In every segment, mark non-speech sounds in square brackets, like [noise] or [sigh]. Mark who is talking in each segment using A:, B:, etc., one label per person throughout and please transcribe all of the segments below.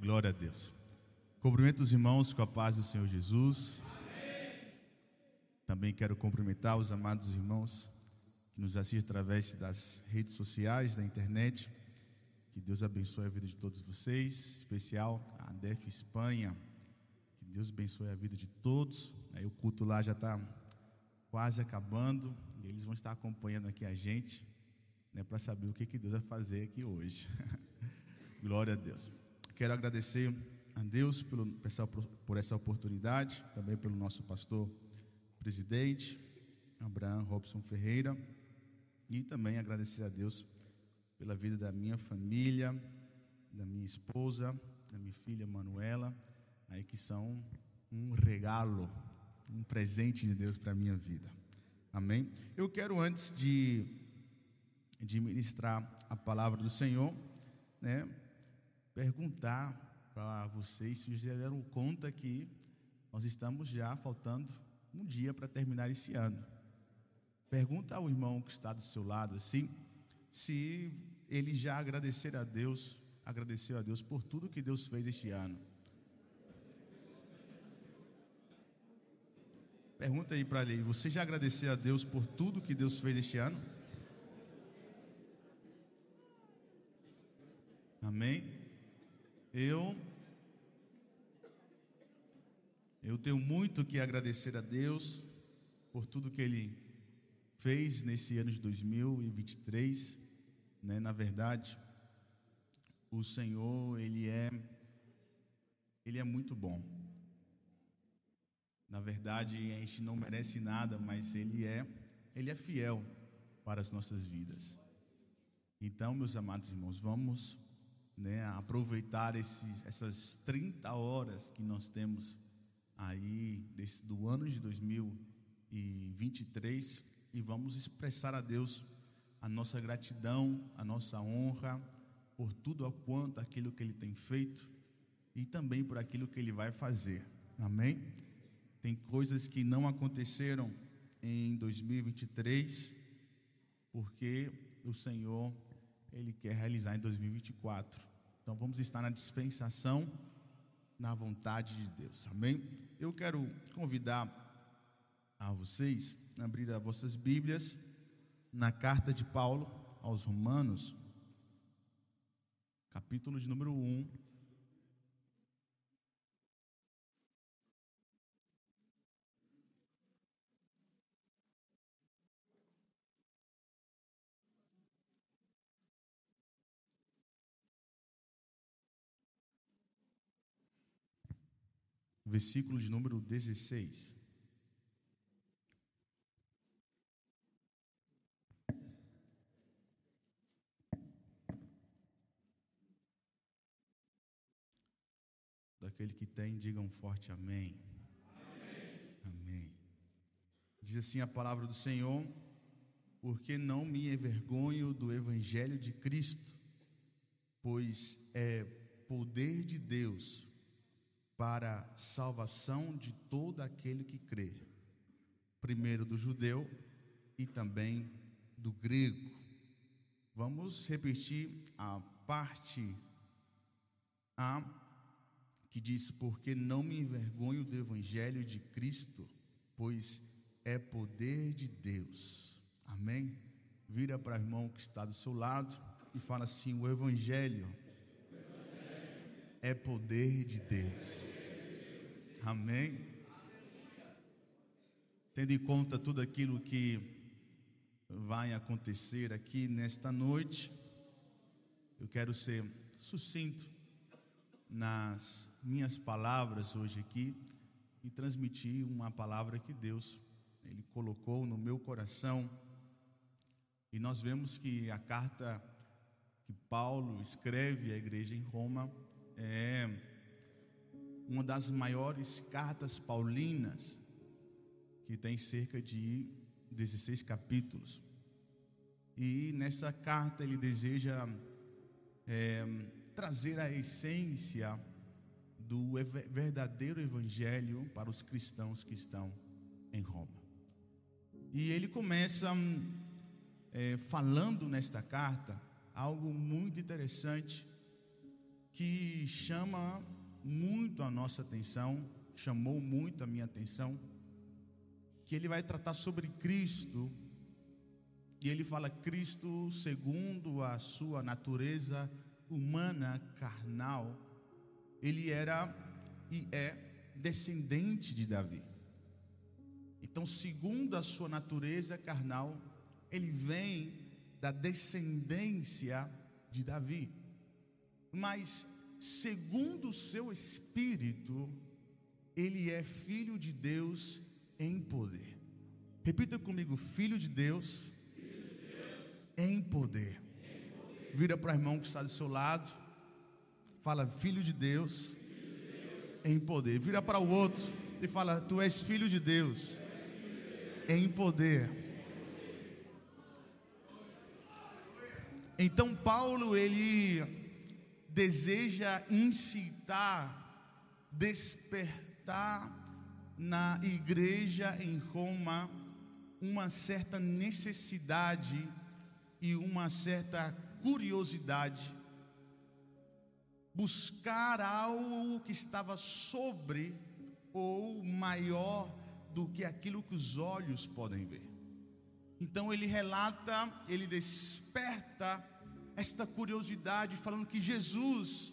A: Glória a Deus. Cumprimento os irmãos com a paz do Senhor Jesus. Também quero cumprimentar os amados irmãos que nos assistem através das redes sociais, da internet. Que Deus abençoe a vida de todos vocês, em especial a DEF Espanha. Que Deus abençoe a vida de todos. Aí o culto lá já está quase acabando e eles vão estar acompanhando aqui a gente, né, para saber o que, que Deus vai fazer aqui hoje. [laughs] Glória a Deus. Quero agradecer a Deus pelo, por essa oportunidade, também pelo nosso pastor presidente, Abraão Robson Ferreira, e também agradecer a Deus pela vida da minha família, da minha esposa, da minha filha Manuela, aí que são um regalo, um presente de Deus para a minha vida. Amém? Eu quero, antes de, de ministrar a palavra do Senhor, né, perguntar para vocês se já deram conta que nós estamos já faltando um dia para terminar esse ano. Pergunta ao irmão que está do seu lado assim, se ele já agradecer a Deus, agradeceu a Deus por tudo que Deus fez este ano. Pergunta aí para ele, você já agradeceu a Deus por tudo que Deus fez este ano? Amém? Eu eu tenho muito que agradecer a Deus por tudo que Ele fez nesse ano de 2023. Né? Na verdade, o Senhor, Ele é, Ele é muito bom. Na verdade, a gente não merece nada, mas Ele é, Ele é fiel para as nossas vidas. Então, meus amados irmãos, vamos né, aproveitar esses, essas 30 horas que nós temos aí desse, do ano de 2023 e vamos expressar a Deus a nossa gratidão, a nossa honra por tudo a quanto aquilo que Ele tem feito e também por aquilo que Ele vai fazer. Amém? Tem coisas que não aconteceram em 2023 porque o Senhor Ele quer realizar em 2024. Então vamos estar na dispensação na vontade de Deus. Amém? Eu quero convidar a vocês a abrir as vossas Bíblias na carta de Paulo aos Romanos, capítulo de número 1. Versículo de número 16. Daquele que tem, digam um forte amém. amém. Amém. Diz assim a palavra do Senhor: Porque não me envergonho do evangelho de Cristo, pois é poder de Deus para salvação de todo aquele que crê, primeiro do judeu e também do grego. Vamos repetir a parte A que diz: Porque não me envergonho do evangelho de Cristo, pois é poder de Deus. Amém? Vira para o irmão que está do seu lado e fala assim: o evangelho é poder de Deus. Amém? Tendo em conta tudo aquilo que vai acontecer aqui nesta noite, eu quero ser sucinto nas minhas palavras hoje aqui e transmitir uma palavra que Deus ele colocou no meu coração. E nós vemos que a carta que Paulo escreve à igreja em Roma é uma das maiores cartas paulinas, que tem cerca de 16 capítulos. E nessa carta ele deseja é, trazer a essência do verdadeiro evangelho para os cristãos que estão em Roma. E ele começa é, falando nesta carta algo muito interessante que chama muito a nossa atenção, chamou muito a minha atenção, que ele vai tratar sobre Cristo, e ele fala Cristo segundo a sua natureza humana, carnal, ele era e é descendente de Davi. Então, segundo a sua natureza carnal, ele vem da descendência de Davi. Mas, segundo o seu espírito, ele é filho de Deus em poder. Repita comigo: filho de Deus, filho de Deus. Em, poder. em poder. Vira para o irmão que está do seu lado. Fala, filho de Deus, filho de Deus. em poder. Vira para o outro e fala: Tu és filho de Deus em poder. Então Paulo ele deseja incitar, despertar na igreja em Roma uma certa necessidade e uma certa curiosidade, buscar algo que estava sobre ou maior do que aquilo que os olhos podem ver. Então ele relata, ele desperta esta curiosidade, falando que Jesus,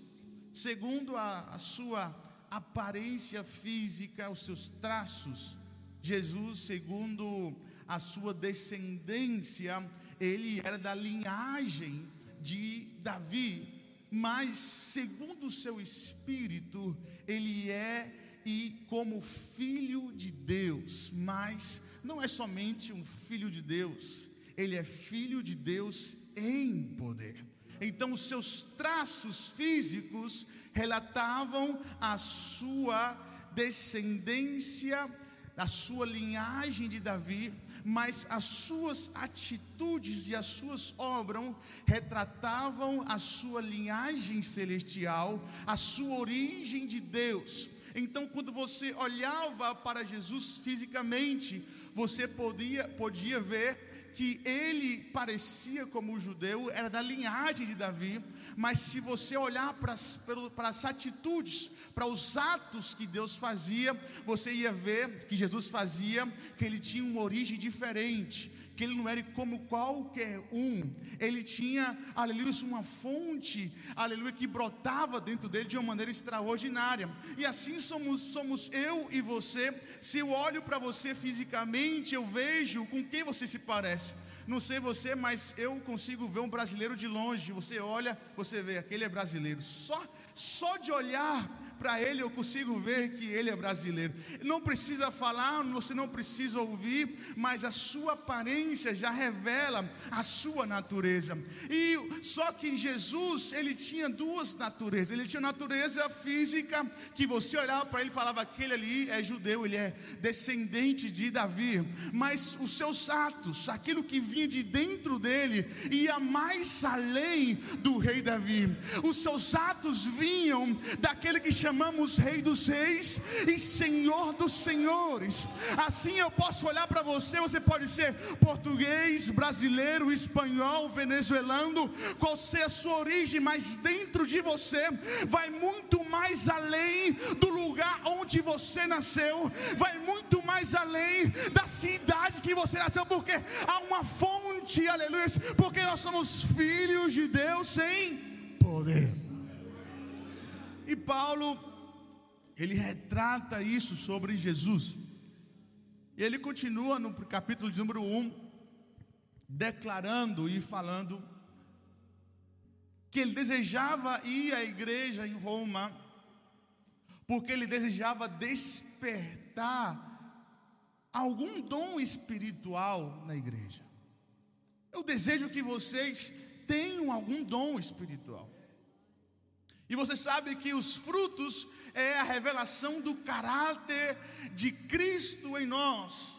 A: segundo a, a sua aparência física, os seus traços, Jesus, segundo a sua descendência, ele era da linhagem de Davi, mas segundo o seu espírito, ele é e como filho de Deus, mas não é somente um filho de Deus, ele é filho de Deus em poder. Então, os seus traços físicos relatavam a sua descendência, a sua linhagem de Davi, mas as suas atitudes e as suas obras retratavam a sua linhagem celestial, a sua origem de Deus. Então, quando você olhava para Jesus fisicamente, você podia, podia ver que ele parecia como judeu, era da linhagem de Davi, mas se você olhar para as, para as atitudes, para os atos que Deus fazia, você ia ver que Jesus fazia, que ele tinha uma origem diferente que ele não era como qualquer um, ele tinha, aleluia, uma fonte, aleluia, que brotava dentro dele de uma maneira extraordinária, e assim somos, somos eu e você. Se eu olho para você fisicamente, eu vejo com quem você se parece. Não sei você, mas eu consigo ver um brasileiro de longe. Você olha, você vê, aquele é brasileiro. Só, só de olhar para ele eu consigo ver que ele é brasileiro. Não precisa falar, você não precisa ouvir, mas a sua aparência já revela a sua natureza. E só que Jesus, ele tinha duas naturezas. Ele tinha natureza física, que você olhava para ele e falava: aquele ali é judeu, ele é descendente de Davi. Mas os seus atos, aquilo que vinha de dentro dele, ia mais além do rei Davi. Os seus atos vinham daquele que chamamos Rei dos Reis e Senhor dos Senhores. Assim eu posso olhar para você, você pode ser português, brasileiro, espanhol, venezuelano, qual seja a sua origem, mas dentro de você vai muito mais além do lugar onde você nasceu, vai muito mais além da cidade que você nasceu, porque há uma fonte, aleluia, porque nós somos filhos de Deus sem poder. E Paulo, ele retrata isso sobre Jesus. E ele continua no capítulo de número 1, declarando e falando que ele desejava ir à igreja em Roma, porque ele desejava despertar algum dom espiritual na igreja. Eu desejo que vocês tenham algum dom espiritual. E você sabe que os frutos é a revelação do caráter de Cristo em nós.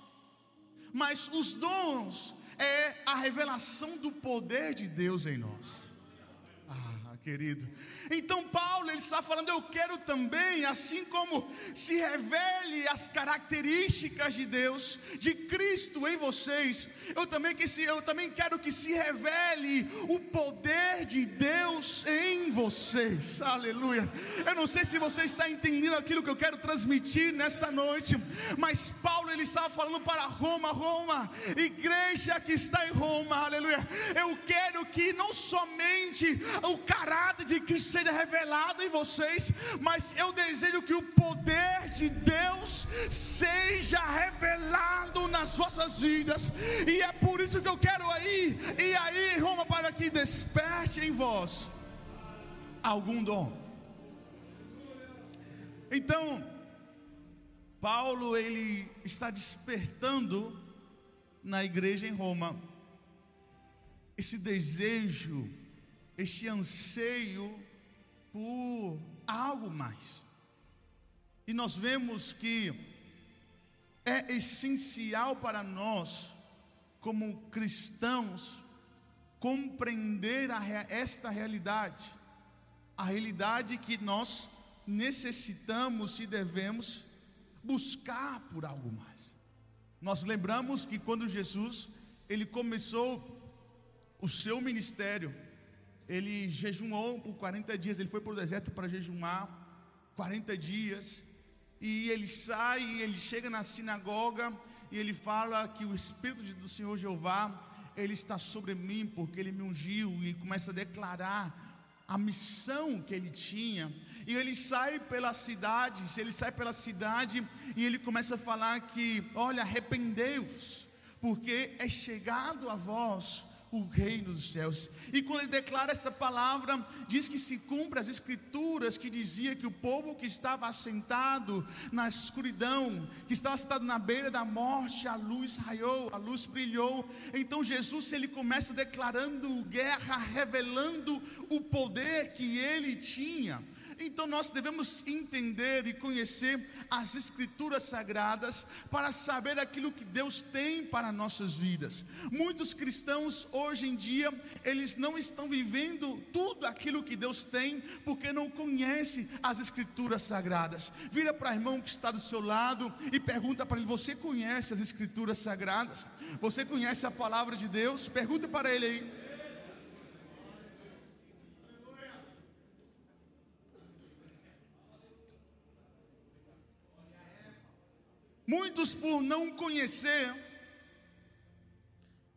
A: Mas os dons é a revelação do poder de Deus em nós. Ah, querido. Então Paulo ele está falando, eu quero também, assim como se revele as características de Deus, de Cristo em vocês, eu também que se eu também quero que se revele o poder de Deus em vocês. Aleluia. Eu não sei se você está entendendo aquilo que eu quero transmitir nessa noite, mas Paulo ele estava falando para Roma, Roma, igreja que está em Roma. Aleluia. Eu quero que não somente o caráter de Cristo seja revelado em vocês, mas eu desejo que o poder de Deus seja revelado nas vossas vidas, e é por isso que eu quero aí, e aí, Roma, para que desperte em vós algum dom. Então, Paulo ele está despertando na igreja em Roma esse desejo este anseio por algo mais. E nós vemos que é essencial para nós, como cristãos, compreender a, esta realidade, a realidade que nós necessitamos e devemos buscar por algo mais. Nós lembramos que quando Jesus ele começou o seu ministério, ele jejuou por 40 dias, ele foi para o deserto para jejuar 40 dias, e ele sai ele chega na sinagoga e ele fala que o Espírito do Senhor Jeová, ele está sobre mim porque ele me ungiu e começa a declarar a missão que ele tinha. E ele sai pela cidade, ele sai pela cidade e ele começa a falar que, olha, arrependei-vos, porque é chegado a vós o reino dos céus. E quando ele declara essa palavra, diz que se cumpre as escrituras que dizia que o povo que estava assentado na escuridão, que estava sentado na beira da morte, a luz raiou, a luz brilhou. Então Jesus ele começa declarando guerra, revelando o poder que ele tinha. Então nós devemos entender e conhecer as Escrituras Sagradas para saber aquilo que Deus tem para nossas vidas. Muitos cristãos hoje em dia, eles não estão vivendo tudo aquilo que Deus tem, porque não conhecem as Escrituras Sagradas. Vira para o irmão que está do seu lado e pergunta para ele: Você conhece as Escrituras Sagradas? Você conhece a palavra de Deus? Pergunta para ele aí. Muitos por não conhecer,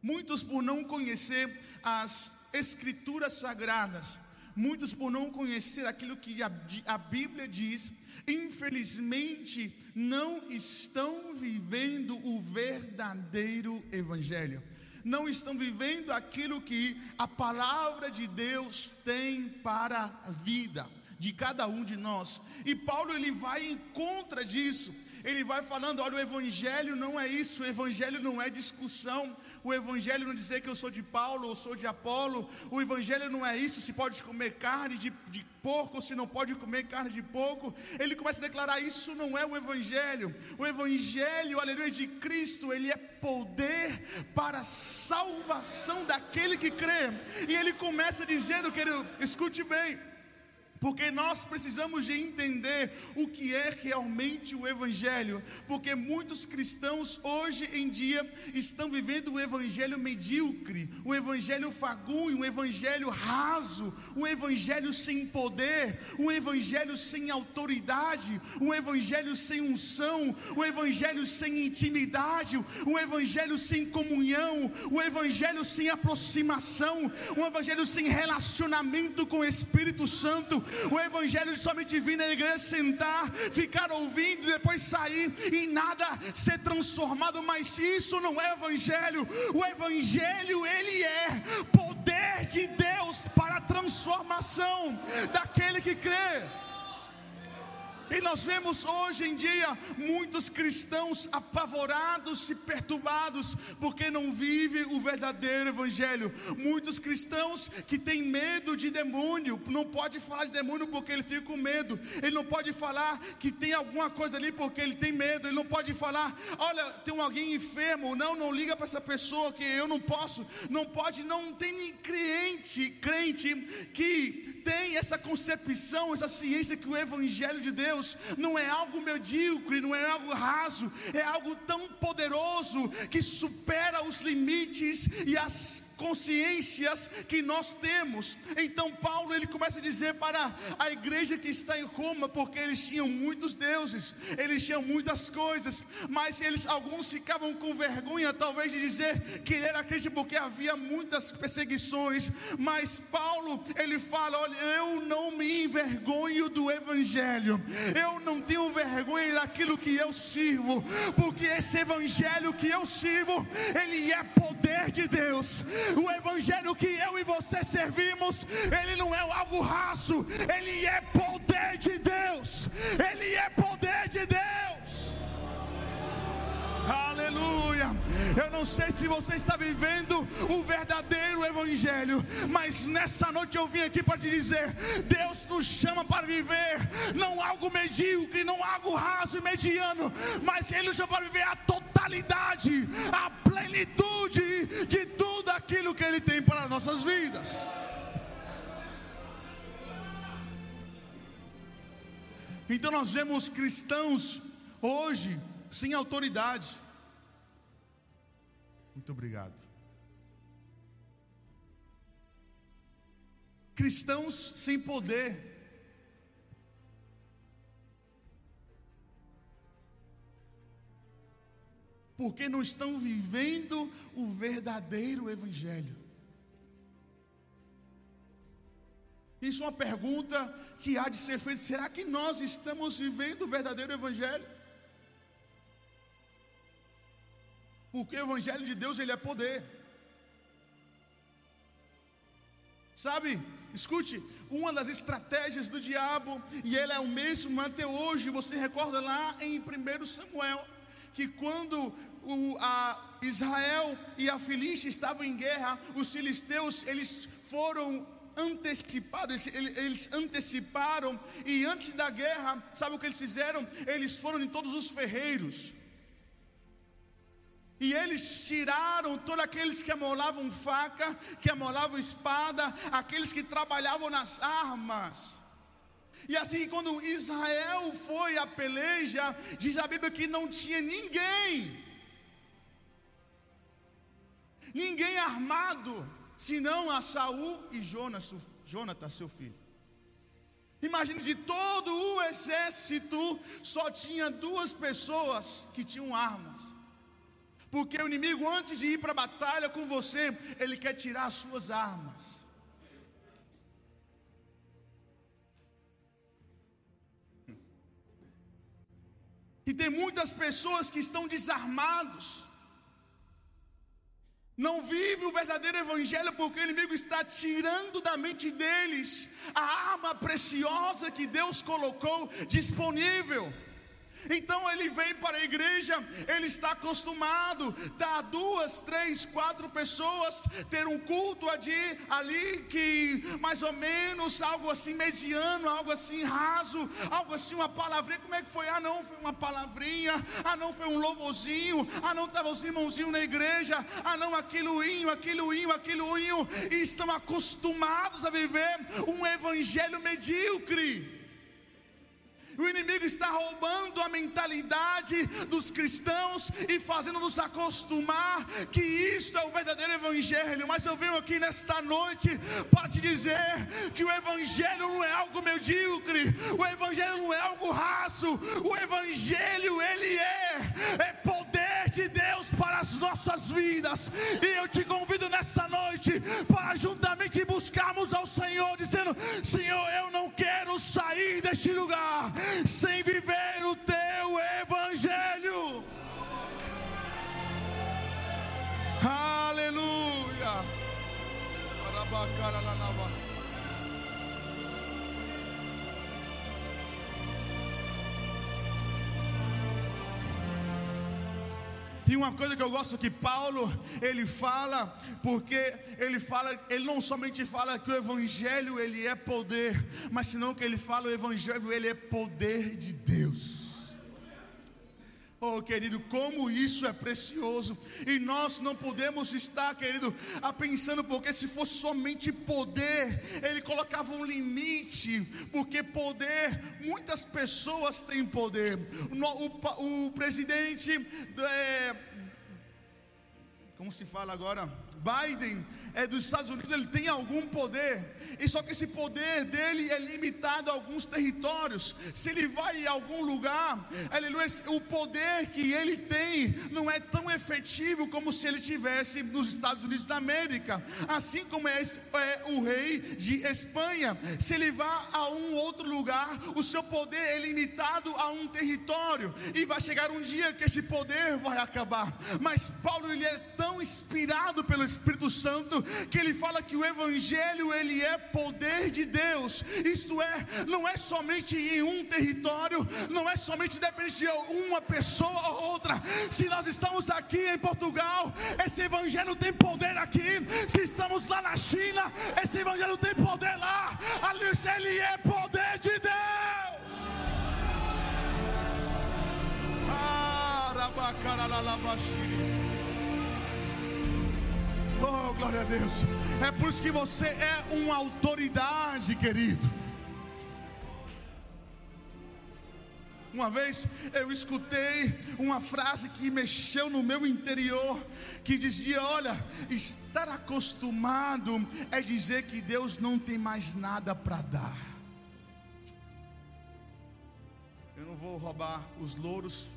A: muitos por não conhecer as escrituras sagradas, muitos por não conhecer aquilo que a, a Bíblia diz, infelizmente não estão vivendo o verdadeiro Evangelho, não estão vivendo aquilo que a palavra de Deus tem para a vida de cada um de nós. E Paulo ele vai em contra disso ele vai falando: olha, o Evangelho não é isso, o Evangelho não é discussão, o Evangelho não dizer que eu sou de Paulo ou sou de Apolo, o Evangelho não é isso, se pode comer carne de, de porco, se não pode comer carne de porco. Ele começa a declarar: isso não é o Evangelho, o Evangelho, aleluia, de Cristo, ele é poder para a salvação daquele que crê, e ele começa dizendo, querido, escute bem. Porque nós precisamos de entender o que é realmente o Evangelho, porque muitos cristãos hoje em dia estão vivendo o Evangelho medíocre, o Evangelho fagunho, o Evangelho raso, o Evangelho sem poder, o Evangelho sem autoridade, o Evangelho sem unção, o Evangelho sem intimidade, o Evangelho sem comunhão, o Evangelho sem aproximação, o Evangelho sem relacionamento com o Espírito Santo o evangelho somente vir na igreja, sentar, ficar ouvindo, depois sair e nada ser transformado, mas isso não é evangelho. O evangelho ele é poder de Deus para a transformação daquele que crê. E nós vemos hoje em dia muitos cristãos apavorados e perturbados porque não vivem o verdadeiro evangelho. Muitos cristãos que têm medo de demônio, não pode falar de demônio porque ele fica com medo. Ele não pode falar que tem alguma coisa ali porque ele tem medo. Ele não pode falar, olha, tem alguém enfermo. Não, não liga para essa pessoa que eu não posso. Não pode, não tem crente, crente que tem essa concepção, essa ciência que o Evangelho de Deus não é algo medíocre, não é algo raso, é algo tão poderoso que supera os limites e as consciências que nós temos. Então Paulo ele começa a dizer para a igreja que está em Roma, porque eles tinham muitos deuses, eles tinham muitas coisas, mas eles alguns ficavam com vergonha talvez de dizer que ele era crente porque havia muitas perseguições, mas Paulo ele fala, olha, eu não me envergonho do evangelho. Eu não tenho vergonha daquilo que eu sirvo, porque esse evangelho que eu sirvo, ele é poder de Deus. O evangelho que eu e você servimos, ele não é algo raso, ele é poder de Deus. Ele é poder de Deus. Aleluia. Eu não sei se você está vivendo o verdadeiro Evangelho, mas nessa noite eu vim aqui para te dizer: Deus nos chama para viver, não algo medíocre, não algo raso e mediano, mas Ele nos chama para viver a totalidade, a plenitude de tudo aquilo que Ele tem para nossas vidas. Então nós vemos cristãos hoje sem autoridade. Muito obrigado. Cristãos sem poder. Porque não estão vivendo o verdadeiro Evangelho. Isso é uma pergunta que há de ser feita: será que nós estamos vivendo o verdadeiro Evangelho? Porque o evangelho de Deus ele é poder. Sabe? Escute, uma das estratégias do diabo, e ele é o mesmo até hoje, você recorda lá em 1 Samuel, que quando o, a Israel e a Filístia estavam em guerra, os filisteus, eles foram antecipados, eles, eles anteciparam, e antes da guerra, sabe o que eles fizeram? Eles foram em todos os ferreiros, e eles tiraram todos aqueles que amolavam faca, que amolavam espada, aqueles que trabalhavam nas armas. E assim, quando Israel foi à peleja, diz a Bíblia que não tinha ninguém, ninguém armado, senão a Saul e Jonas, Jonathan, seu filho. Imagine de todo o exército, só tinha duas pessoas que tinham armas. Porque o inimigo, antes de ir para a batalha com você, ele quer tirar as suas armas. E tem muitas pessoas que estão desarmados. Não vivem o verdadeiro evangelho porque o inimigo está tirando da mente deles a arma preciosa que Deus colocou disponível. Então ele vem para a igreja, ele está acostumado, dar duas, três, quatro pessoas, ter um culto ali, ali que mais ou menos algo assim mediano, algo assim raso, algo assim, uma palavrinha. Como é que foi? Ah, não, foi uma palavrinha, ah, não, foi um louvorzinho, ah, não, estava os irmãozinhos na igreja, ah, não, aquilo inho, aquilo inho, aquilo inho, e estão acostumados a viver um evangelho medíocre. O inimigo está roubando a mentalidade dos cristãos e fazendo-nos acostumar que isto é o verdadeiro evangelho. Mas eu venho aqui nesta noite para te dizer que o evangelho não é algo medíocre, o evangelho não é algo raso, o evangelho ele é, é poder de Deus para as nossas vidas. E eu te convido nessa noite para juntamente buscarmos ao Senhor, dizendo: Senhor, eu não quero sair deste lugar sem viver o teu evangelho. Aleluia. E uma coisa que eu gosto que Paulo ele fala, porque ele fala, ele não somente fala que o evangelho ele é poder, mas senão que ele fala o evangelho ele é poder de Deus. Oh, querido, como isso é precioso. E nós não podemos estar, querido, a pensando, porque se fosse somente poder, ele colocava um limite, porque poder, muitas pessoas têm poder. O, o, o presidente, é, como se fala agora? Biden é, dos Estados Unidos ele tem algum poder, e só que esse poder dele é limitado a alguns territórios. Se ele vai em algum lugar, aleluia, o poder que ele tem não é tão efetivo como se ele tivesse nos Estados Unidos da América. Assim como é, é o rei de Espanha, se ele vai a um outro lugar, o seu poder é limitado a um território, e vai chegar um dia que esse poder vai acabar. Mas Paulo ele é tão inspirado pelo Espírito Santo que ele fala que o evangelho ele é poder de Deus. Isto é, não é somente em um território, não é somente dependente de uma pessoa ou outra. Se nós estamos aqui em Portugal, esse evangelho tem poder aqui. Se estamos lá na China, esse evangelho tem poder lá. Ali ele é poder de Deus. Oh, glória a Deus. É por isso que você é uma autoridade, querido. Uma vez eu escutei uma frase que mexeu no meu interior, que dizia: Olha, estar acostumado é dizer que Deus não tem mais nada para dar. Eu não vou roubar os louros,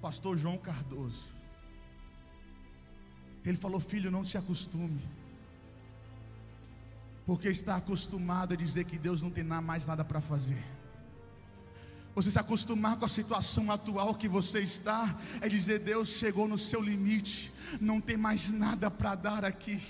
A: Pastor João Cardoso. Ele falou: Filho, não se acostume. Porque está acostumado a dizer que Deus não tem mais nada para fazer. Você se acostumar com a situação atual que você está, é dizer: Deus chegou no seu limite, não tem mais nada para dar aqui.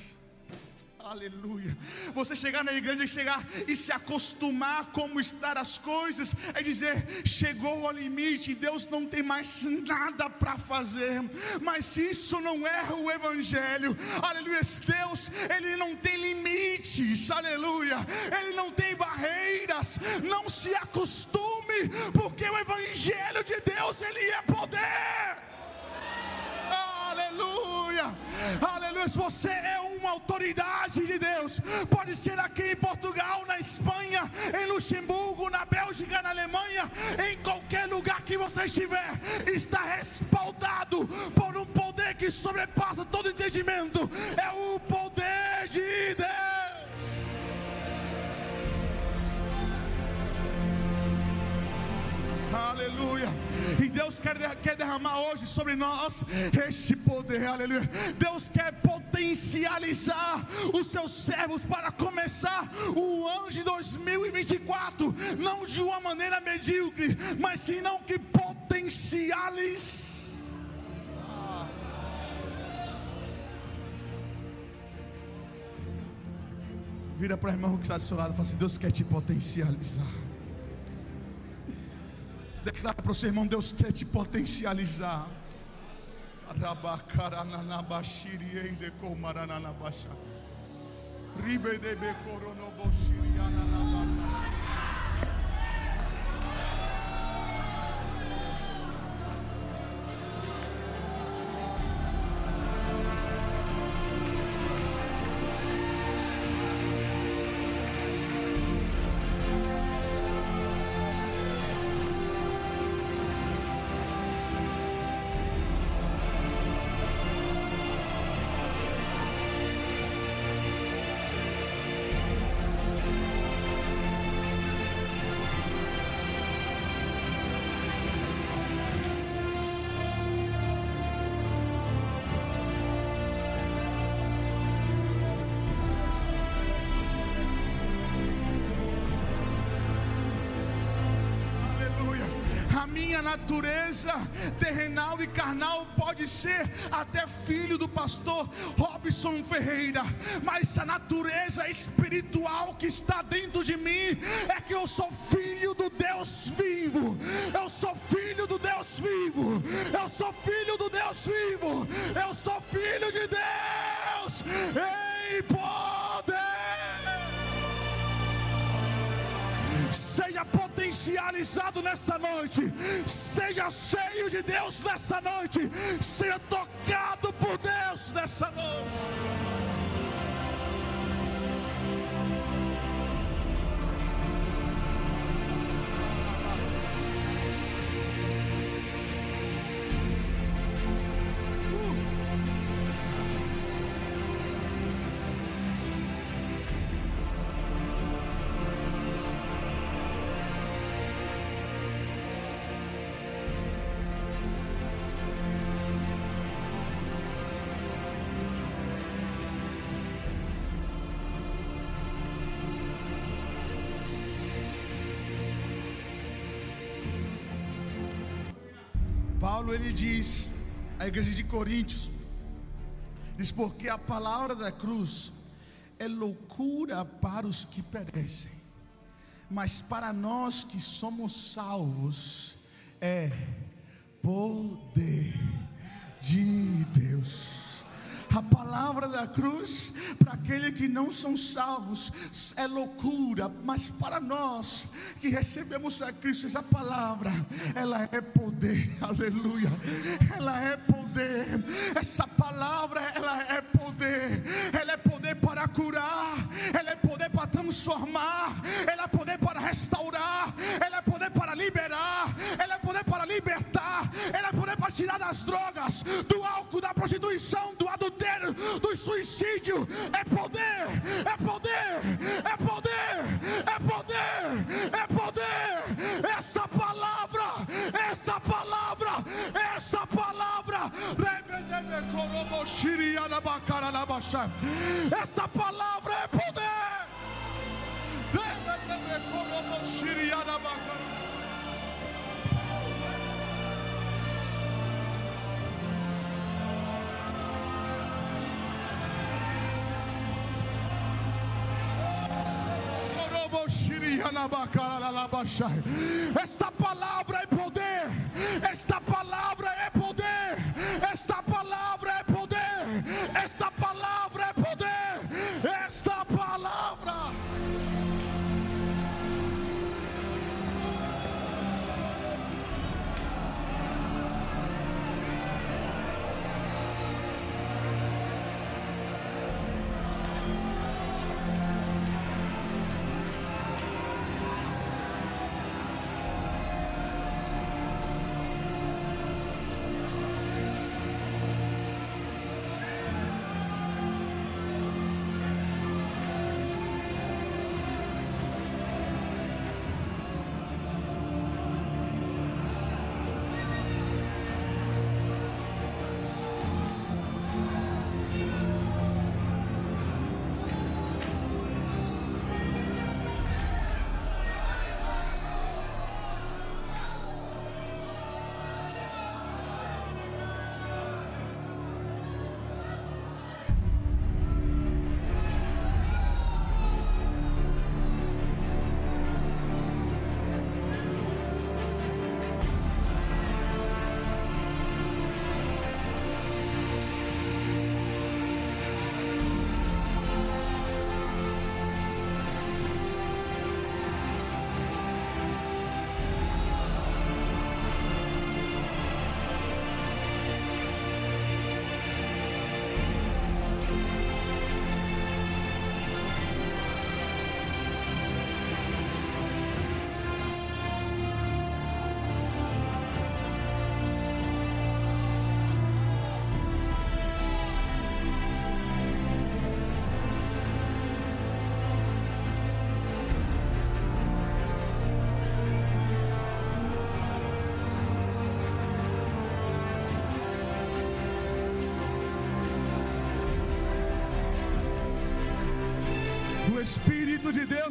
A: Aleluia. Você chegar na igreja e chegar e se acostumar como estar as coisas, é dizer, chegou ao limite, Deus não tem mais nada para fazer. Mas isso não é o evangelho. Aleluia. Deus, ele não tem limites. Aleluia. Ele não tem barreiras. Não se acostume, porque o evangelho de Deus, ele é poder. Aleluia. Aleluia. Se você é uma autoridade de Deus, pode ser aqui em Portugal, na Espanha, em Luxemburgo, na Bélgica, na Alemanha, em qualquer lugar que você estiver, está respaldado por um poder que sobrepassa todo entendimento. É o poder de Deus. Aleluia. E Deus quer, quer derramar hoje sobre nós este poder. Aleluia. Deus quer potencializar os seus servos para começar o ano de 2024, não de uma maneira medíocre, mas senão que potencialize. Vira para o irmão que está do seu lado e fala assim: Deus quer te potencializar. Declara para o seu irmão: Deus quer te potencializar. Ribe de boshiriana natureza terrenal e carnal pode ser até filho do pastor Robson Ferreira, mas a natureza espiritual que está dentro de mim é que eu sou filho do Deus vivo. Eu sou filho do Deus vivo. Eu sou filho do Deus vivo. Eu sou filho de Deus em poder. Potencializado nesta noite. Seja cheio de Deus nessa noite. Seja tocado por Deus nessa noite. Diz à igreja de Coríntios, diz porque a palavra da cruz é loucura para os que perecem, mas para nós que somos salvos é poder de Deus. A palavra da cruz, para aqueles que não são salvos, é loucura, mas para nós que recebemos a Cristo, essa palavra, ela é poder, aleluia, ela é poder, essa palavra, ela é poder, ela é poder para curar, ela é poder para transformar, ela é poder para restaurar, ela é poder para liberar, ela é poder para libertar, para tirar das drogas, do álcool, da prostituição, do adultério, do suicídio. É poder, é poder, é poder, é poder, é poder. Essa palavra, essa palavra, essa palavra. Esta palavra é poder. Esta palavra é poder. Esta palavra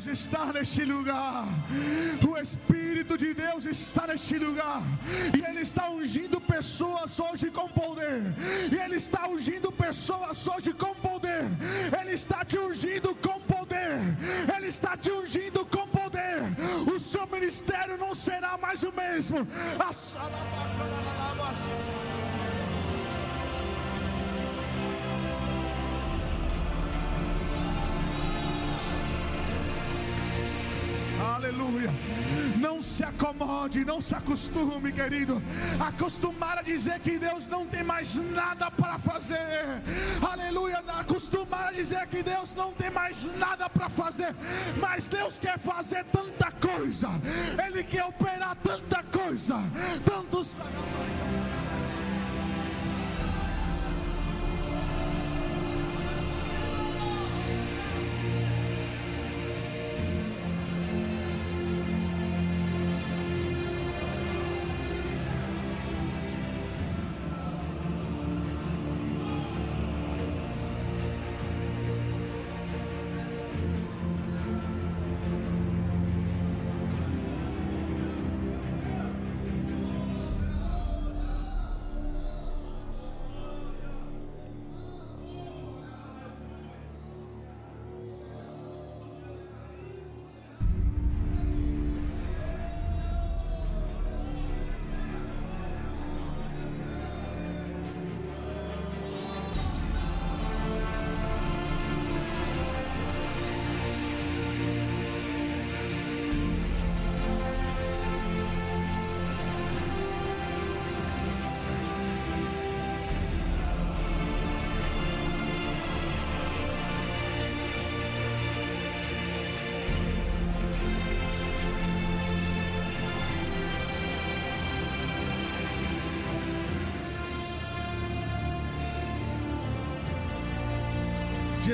A: Deus está neste lugar. O Espírito de Deus está neste lugar. E Ele está ungindo pessoas hoje com poder. E Ele está ungindo pessoas hoje com poder. Ele está te ungindo com poder. Ele está te ungindo com poder. O seu ministério não será mais o mesmo. A Aleluia. Não se acomode, não se acostume, querido. Acostumar a dizer que Deus não tem mais nada para fazer. Aleluia. Acostumar a dizer que Deus não tem mais nada para fazer. Mas Deus quer fazer tanta coisa. Ele quer operar tanta coisa. Tantos.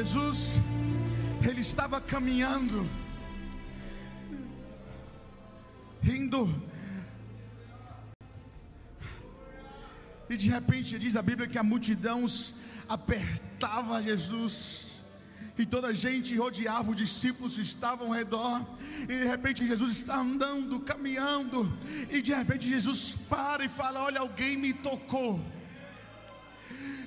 A: Jesus, ele estava caminhando, indo, e de repente diz a Bíblia que a multidão apertava Jesus, e toda a gente rodeava, os discípulos estavam ao redor, e de repente Jesus está andando, caminhando, e de repente Jesus para e fala: Olha, alguém me tocou.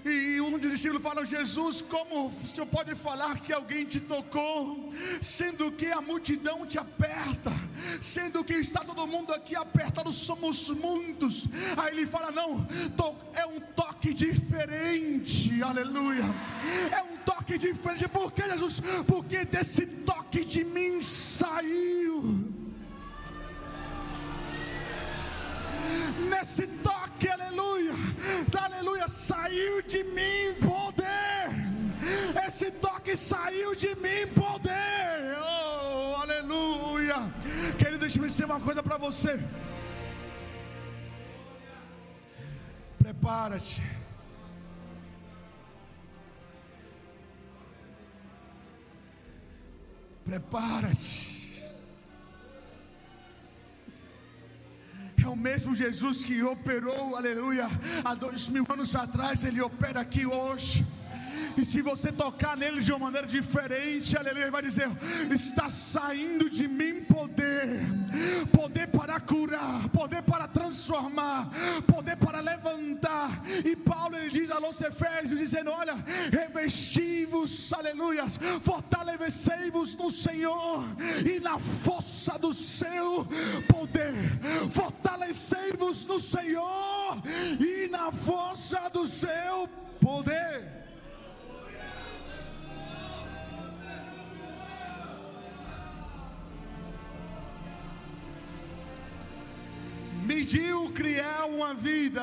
A: E um dos discípulos fala: Jesus, como o senhor pode falar que alguém te tocou, sendo que a multidão te aperta, sendo que está todo mundo aqui apertado, somos muitos. Aí ele fala: Não, é um toque diferente, aleluia. É um toque diferente, por que Jesus? Porque desse toque de mim saiu. Nesse toque, aleluia, aleluia, saiu de mim poder. Esse toque saiu de mim poder. Oh, aleluia. Querido, deixa eu dizer uma coisa para você. Prepara-te. Prepara-te. É o mesmo Jesus que operou, aleluia, há dois mil anos atrás, Ele opera aqui hoje. E se você tocar nele de uma maneira diferente, aleluia, ele vai dizer: está saindo de mim poder, poder para curar, poder para transformar, poder para levantar. E Paulo ele diz a los Efésios, dizendo: Olha, revestivos, aleluia, fortalecei-vos no Senhor e na força do seu poder, fortalecei-vos no Senhor e na força do seu poder. Mediu criar uma vida.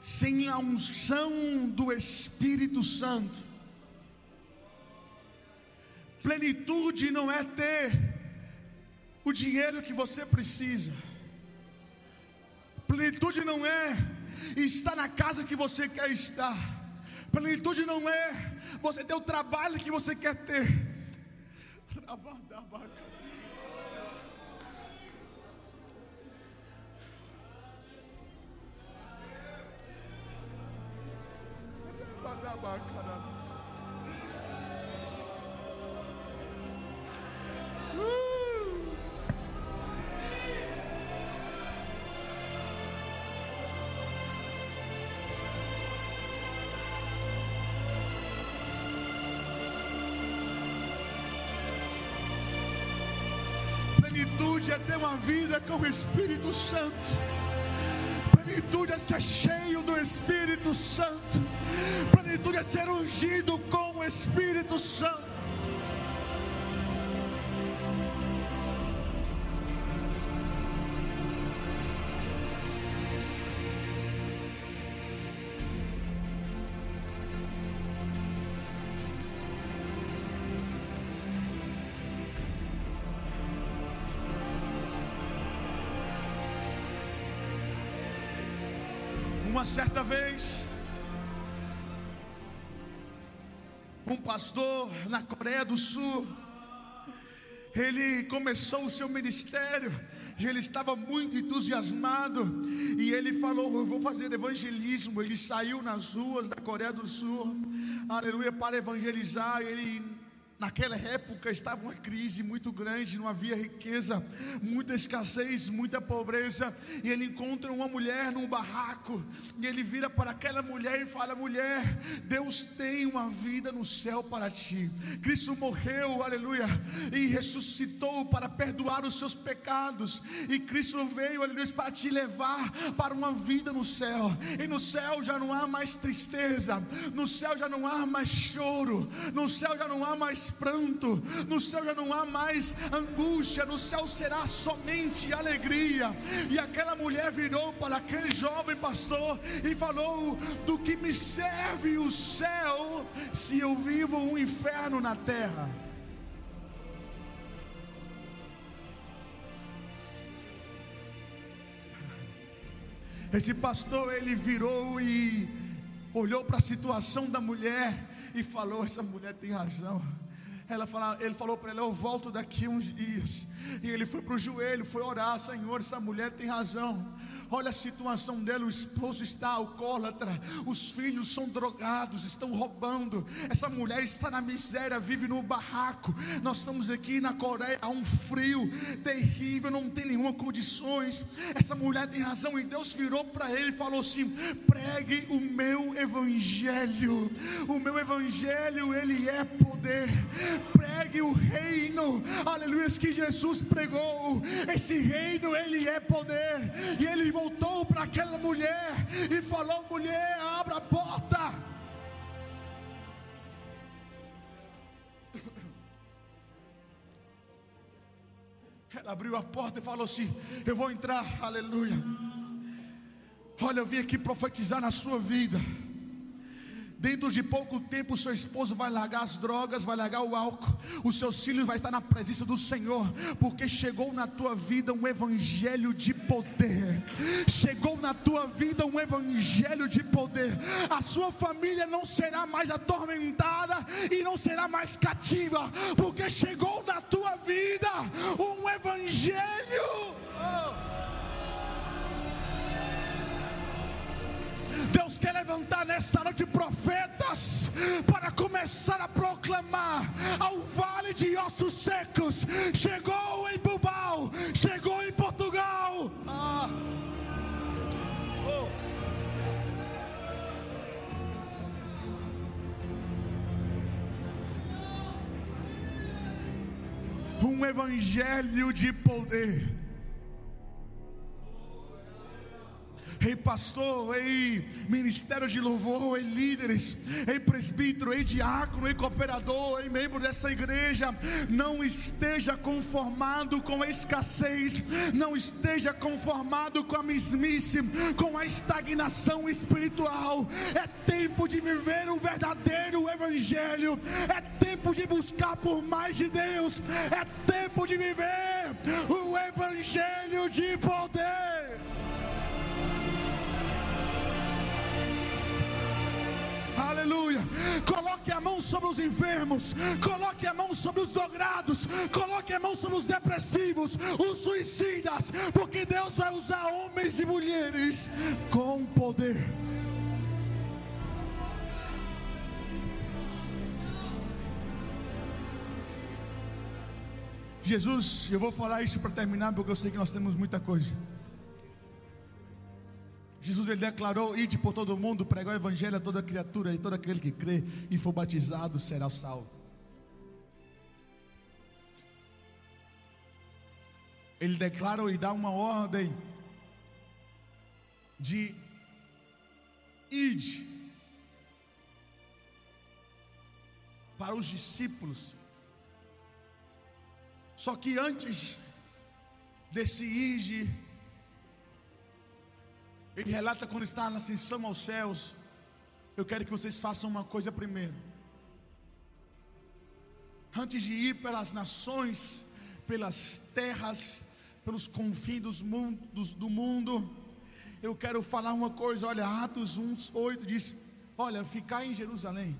A: Sem a unção do Espírito Santo, plenitude não é ter o dinheiro que você precisa, plenitude não é estar na casa que você quer estar, plenitude não é você ter o trabalho que você quer ter, Rabah Dabak. Rabah Dabak. Woo! Plenitude é ter uma vida com o Espírito Santo. Plenitude é ser cheio do Espírito Santo. Plenitude é ser ungido com o Espírito Santo. Uma certa vez, um pastor na Coreia do Sul, ele começou o seu ministério, ele estava muito entusiasmado, e ele falou: Eu vou fazer evangelismo. Ele saiu nas ruas da Coreia do Sul, aleluia, para evangelizar. Ele Naquela época estava uma crise muito grande, não havia riqueza, muita escassez, muita pobreza. E ele encontra uma mulher num barraco, e ele vira para aquela mulher e fala: Mulher, Deus tem uma vida no céu para ti. Cristo morreu, aleluia, e ressuscitou para perdoar os seus pecados. E Cristo veio, aleluia, para te levar para uma vida no céu. E no céu já não há mais tristeza, no céu já não há mais choro, no céu já não há mais pranto, no céu já não há mais angústia, no céu será somente alegria. E aquela mulher virou para aquele jovem pastor e falou: Do que me serve o céu se eu vivo um inferno na terra? Esse pastor ele virou e olhou para a situação da mulher e falou: Essa mulher tem razão. Ela fala, ele falou para ela: Eu volto daqui uns dias. E ele foi para o joelho, foi orar: Senhor, essa mulher tem razão. Olha a situação dele: o esposo está alcoólatra, os filhos são drogados, estão roubando. Essa mulher está na miséria, vive no barraco. Nós estamos aqui na Coreia, há um frio terrível, não tem nenhuma condições. Essa mulher tem razão, e Deus virou para ele e falou assim: pregue o meu evangelho. O meu evangelho, ele é poder. Pregue o reino, aleluia, que Jesus pregou. Esse reino, ele é poder, e ele voltou para aquela mulher e falou: mulher, abra a porta. [coughs] Ela abriu a porta e falou assim: Eu vou entrar, aleluia. Olha, eu vim aqui profetizar na sua vida. Dentro de pouco tempo, o seu esposo vai largar as drogas, vai largar o álcool, os seus filhos vai estar na presença do Senhor, porque chegou na tua vida um evangelho de poder. Chegou na tua vida um evangelho de poder. A sua família não será mais atormentada e não será mais cativa, porque chegou na tua vida um evangelho. Oh. Deus quer levantar nesta noite profetas para começar a proclamar ao vale de ossos secos. Chegou em Bubal, chegou em Portugal. Ah. Oh. Um evangelho de poder ei pastor, ei ministério de louvor, ei líderes, ei presbítero, ei diácono, ei cooperador, ei membro dessa igreja, não esteja conformado com a escassez, não esteja conformado com a mesmice, com a estagnação espiritual. É tempo de viver o verdadeiro evangelho, é tempo de buscar por mais de Deus, é tempo de viver o evangelho de poder. Aleluia. Coloque a mão sobre os enfermos, coloque a mão sobre os dogrados, coloque a mão sobre os depressivos, os suicidas, porque Deus vai usar homens e mulheres com poder. Jesus, eu vou falar isso para terminar, porque eu sei que nós temos muita coisa. Jesus ele declarou: Ide por todo mundo, pregar o evangelho a toda criatura, e todo aquele que crê e for batizado será salvo. Ele declara e dá uma ordem de ide. para os discípulos. Só que antes desse ide, ele relata quando está na ascensão aos céus. Eu quero que vocês façam uma coisa primeiro. Antes de ir pelas nações, pelas terras, pelos confins dos mundos, do mundo, eu quero falar uma coisa. Olha, Atos 1, 8 diz: Olha, ficar em Jerusalém.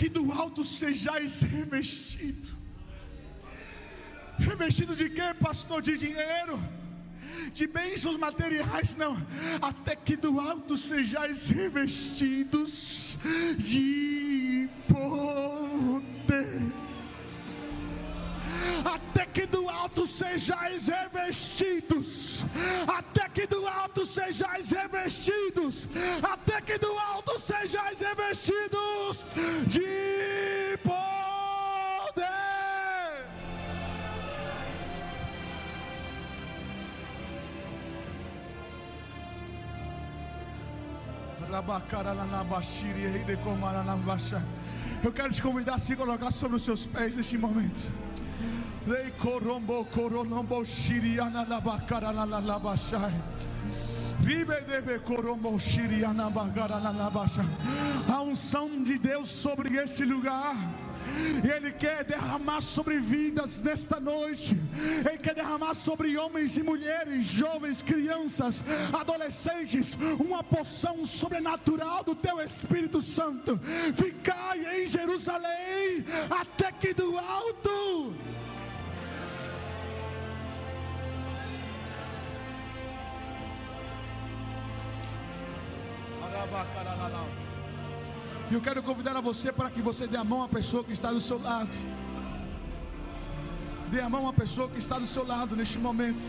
A: Que do alto sejais revestido. Revestido de quê, pastor? De dinheiro, de bênçãos materiais, não. Até que do alto sejais revestidos de poder. Até que do alto sejais revestidos. Até que do alto sejais revestidos. Até que do sejais revestidos de poder. Eu quero te convidar a se colocar sobre os seus pés neste momento. Lei corombo coronombo shiriana labakara la A unção de Deus sobre este lugar. Ele quer derramar sobre vidas nesta noite. Ele quer derramar sobre homens e mulheres, jovens, crianças, adolescentes, uma poção sobrenatural do Teu Espírito Santo. Ficai em Jerusalém até que do alto. E eu quero convidar a você para que você dê a mão à pessoa que está do seu lado. Dê a mão à pessoa que está do seu lado neste momento.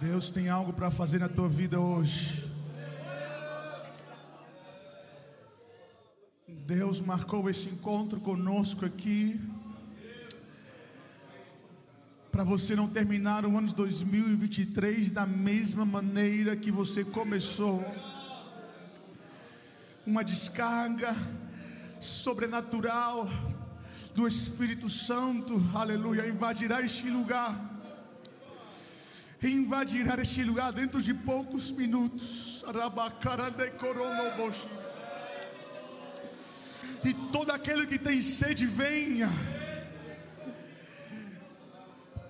A: Deus tem algo para fazer na tua vida hoje. Deus marcou esse encontro conosco aqui para você não terminar o ano de 2023 da mesma maneira que você começou. Uma descarga sobrenatural do Espírito Santo, aleluia, invadirá este lugar. Invadirá este lugar dentro de poucos minutos. E todo aquele que tem sede, venha.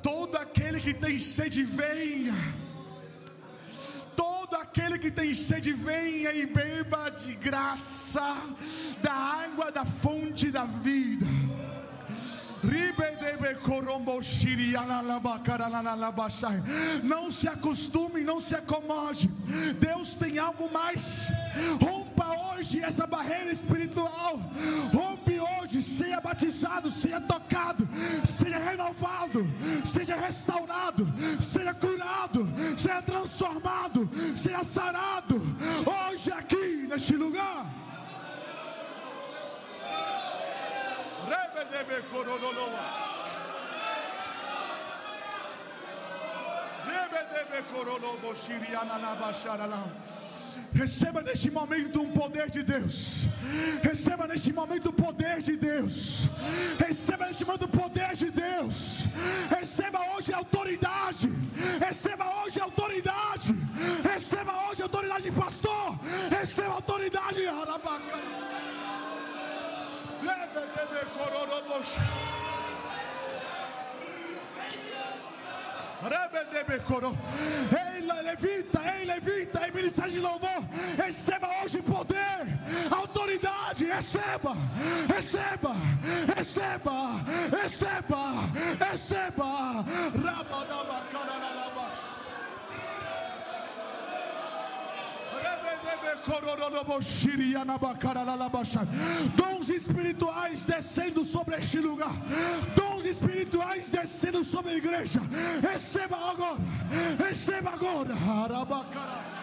A: Todo aquele que tem sede, venha. Que tem sede, venha e beba de graça da água da fonte da vida. Não se acostume, não se acomode. Deus tem algo mais. Rompa hoje essa barreira espiritual. Rompe hoje, seja batizado, seja tocado, seja restaurado, seja curado, seja transformado, seja sarado. Hoje aqui neste lugar. Receba neste momento um poder de Deus. Receba neste momento o poder de Deus. Receba neste momento o poder de Deus. Receba hoje a autoridade. Receba hoje a autoridade. Receba hoje a autoridade, pastor. Receba a autoridade. Arabaca. Ei, levita, ei, levita, ei, ministério de louvor, receba hoje poder, autoridade, receba, receba, receba, receba, receba, rabadabacana Dons espirituais descendo sobre este lugar. Dons espirituais descendo sobre a igreja. Receba agora. Receba agora. Arabacara.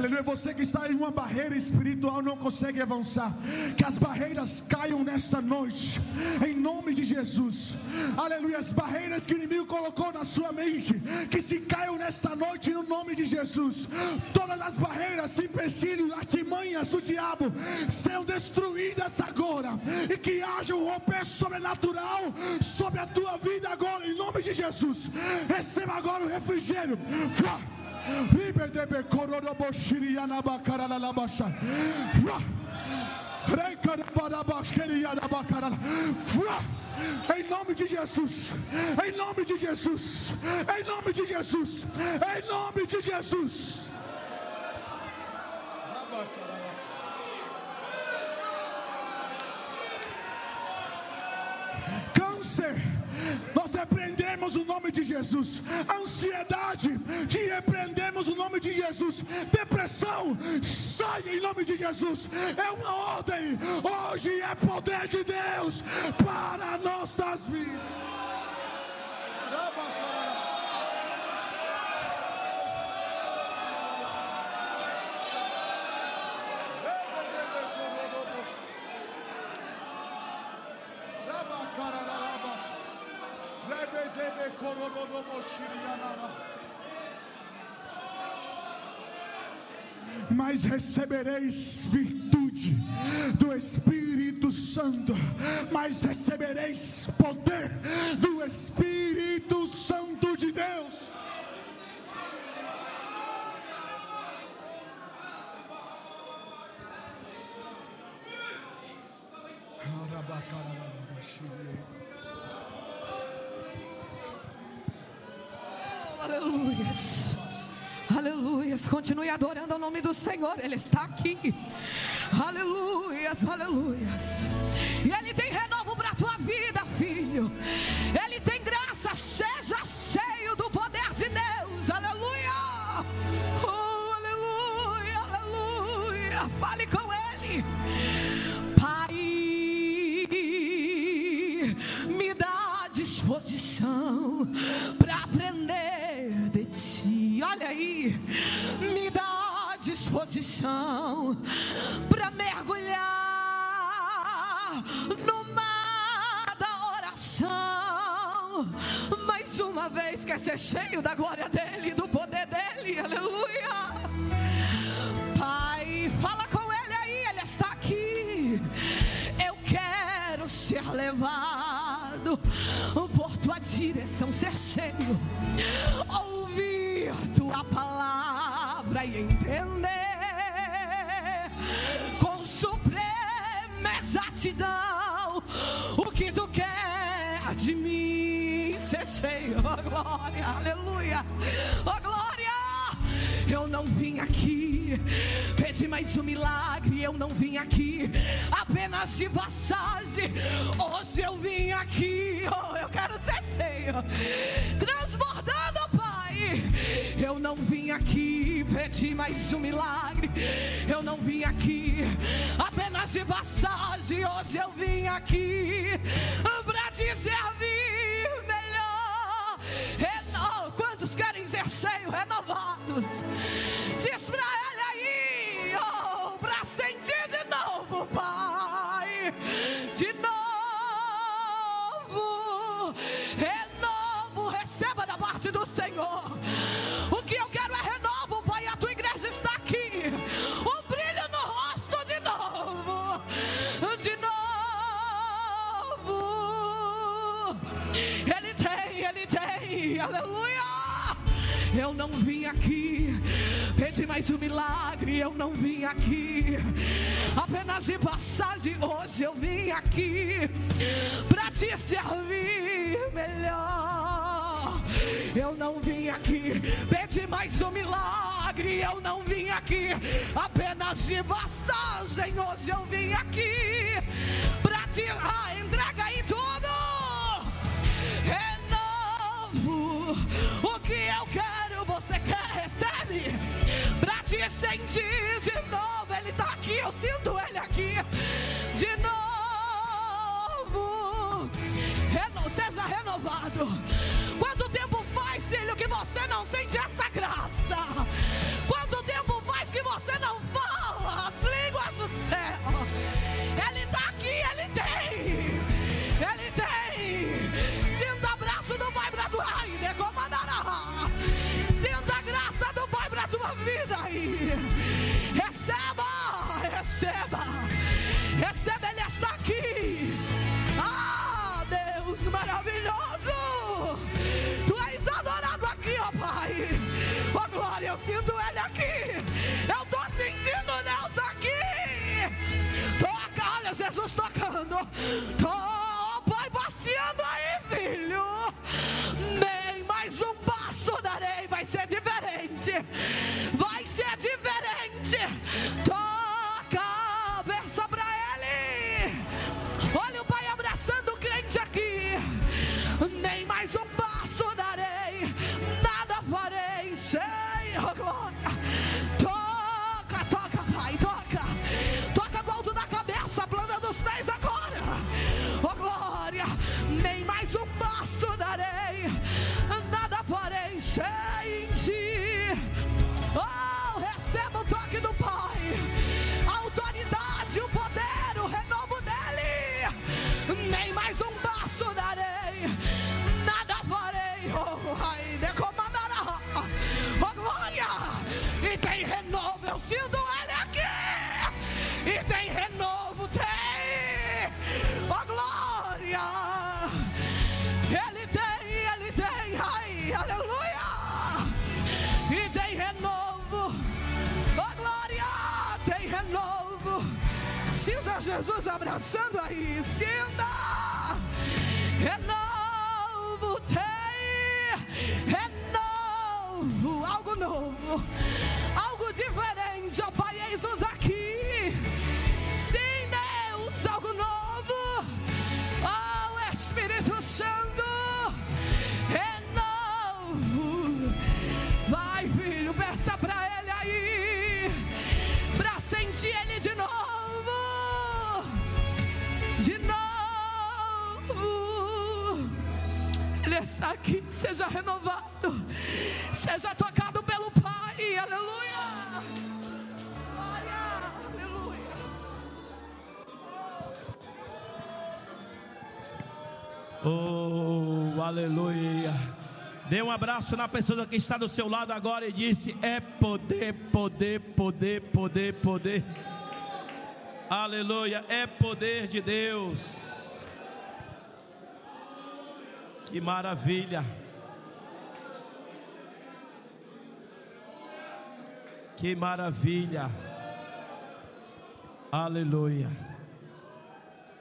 A: Aleluia. Você que está em uma barreira espiritual não consegue avançar. Que as barreiras caiam nesta noite. Em nome de Jesus. Aleluia. As barreiras que o inimigo colocou na sua mente. Que se caiam nesta noite no nome de Jesus. Todas as barreiras, empecilhos, artimanhas do diabo sejam destruídas agora. E que haja um romper sobrenatural sobre a tua vida agora. Em nome de Jesus. Receba agora o refrigério. Ribedebe kororobo shiriyana bakarala labasha. Em nome de Jesus, em nome de Jesus, em nome de Jesus, em nome de Jesus. Câncer nome de Jesus. Ansiedade, te repreendemos o nome de Jesus. Depressão, sai em nome de Jesus. É uma ordem. Hoje é poder de Deus para nossas vidas. Mas recebereis virtude do Espírito Santo, mas recebereis poder do Espírito Santo de Deus.
B: Aleluias. Aleluias. Continue adorando o nome do Senhor. Ele está aqui. Aleluias, aleluias. E Ele da glória. vim aqui apenas de passagem, ou se eu vim aqui, oh, eu quero ser cheio, transbordando, Pai. Eu não vim aqui pedir mais um milagre, eu não vim aqui apenas de passagem, hoje eu vim aqui para te servir. eu não vim aqui apenas de passagem, hoje eu vim aqui para te servir melhor. Eu não vim aqui pedir mais um milagre, eu não vim aqui apenas de passagem, hoje eu vim aqui para te. Ai, ti. De novo, Ele está aqui. Eu sinto Ele aqui. De novo. Reno... Seja renovado. Quanto tempo faz, filho, que você não sente
C: um abraço na pessoa que está do seu lado agora e disse: É poder, poder, poder, poder, poder. Aleluia, é poder de Deus. Que maravilha. Que maravilha. Aleluia.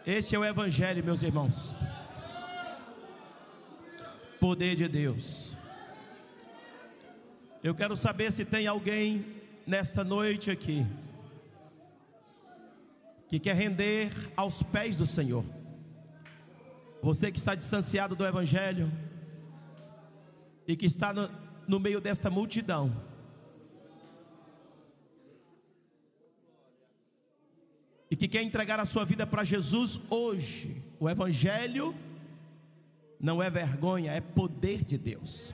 C: Este é o Evangelho, meus irmãos poder de Deus. Eu quero saber se tem alguém nesta noite aqui que quer render aos pés do Senhor. Você que está distanciado do Evangelho e que está no, no meio desta multidão. E que quer entregar a sua vida para Jesus hoje. O Evangelho não é vergonha, é poder de Deus.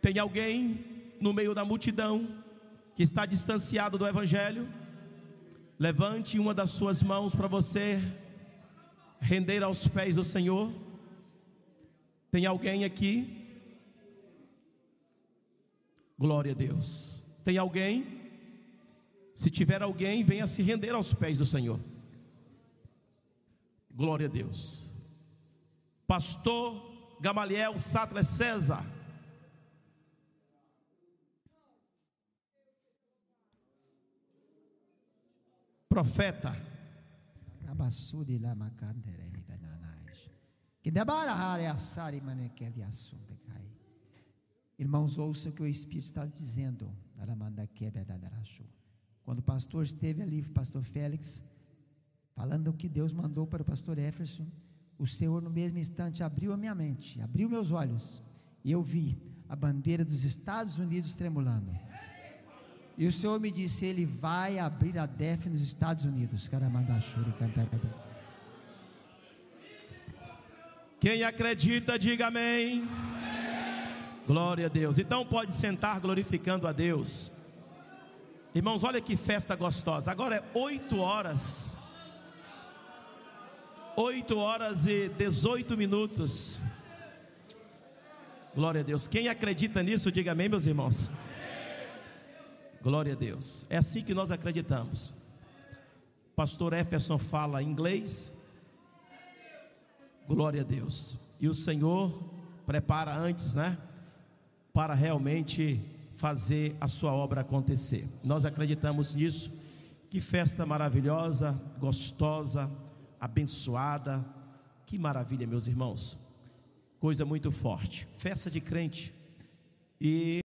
C: Tem alguém no meio da multidão que está distanciado do Evangelho? Levante uma das suas mãos para você render aos pés do Senhor. Tem alguém aqui? Glória a Deus. Tem alguém? Se tiver alguém, venha se render aos pés do Senhor. Glória a Deus pastor Gamaliel Sattler César. Profeta.
D: Irmãos, ouçam o que o Espírito está dizendo. Quando o pastor esteve ali, o pastor Félix, falando o que Deus mandou para o pastor Jefferson, o Senhor, no mesmo instante, abriu a minha mente, abriu meus olhos, e eu vi a bandeira dos Estados Unidos tremulando. E o Senhor me disse: Ele vai abrir a DEF nos Estados Unidos.
C: Quem acredita, diga amém. Glória a Deus. Então pode sentar glorificando a Deus. Irmãos, olha que festa gostosa. Agora é oito horas 8 horas e 18 minutos. Glória a Deus. Quem acredita nisso, diga amém, meus irmãos. Glória a Deus. É assim que nós acreditamos. Pastor Jefferson fala inglês. Glória a Deus. E o Senhor prepara antes, né? Para realmente fazer a sua obra acontecer. Nós acreditamos nisso. Que festa maravilhosa, gostosa abençoada. Que maravilha, meus irmãos. Coisa muito forte. Festa de crente. E